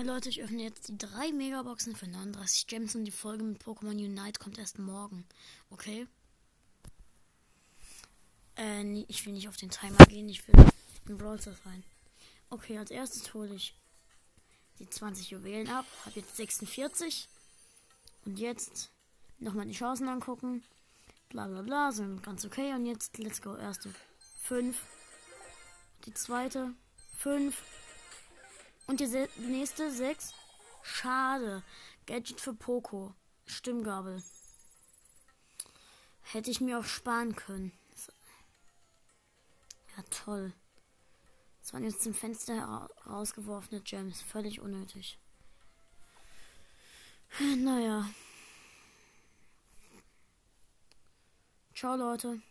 Hi Leute, ich öffne jetzt die drei Megaboxen für 39 Gems und die Folge mit Pokémon Unite kommt erst morgen. Okay? Äh, nee, ich will nicht auf den Timer gehen, ich will in Brawl Stars rein. Okay, als erstes hole ich die 20 Juwelen ab, habe jetzt 46. Und jetzt nochmal die Chancen angucken. Bla bla bla, sind ganz okay. Und jetzt, let's go, erste 5. Die zweite 5. Und die nächste 6. Schade. Gadget für Poco. Stimmgabel. Hätte ich mir auch sparen können. Ja, toll. Das waren jetzt zum Fenster rausgeworfene Gems. Völlig unnötig. Naja. Ciao, Leute.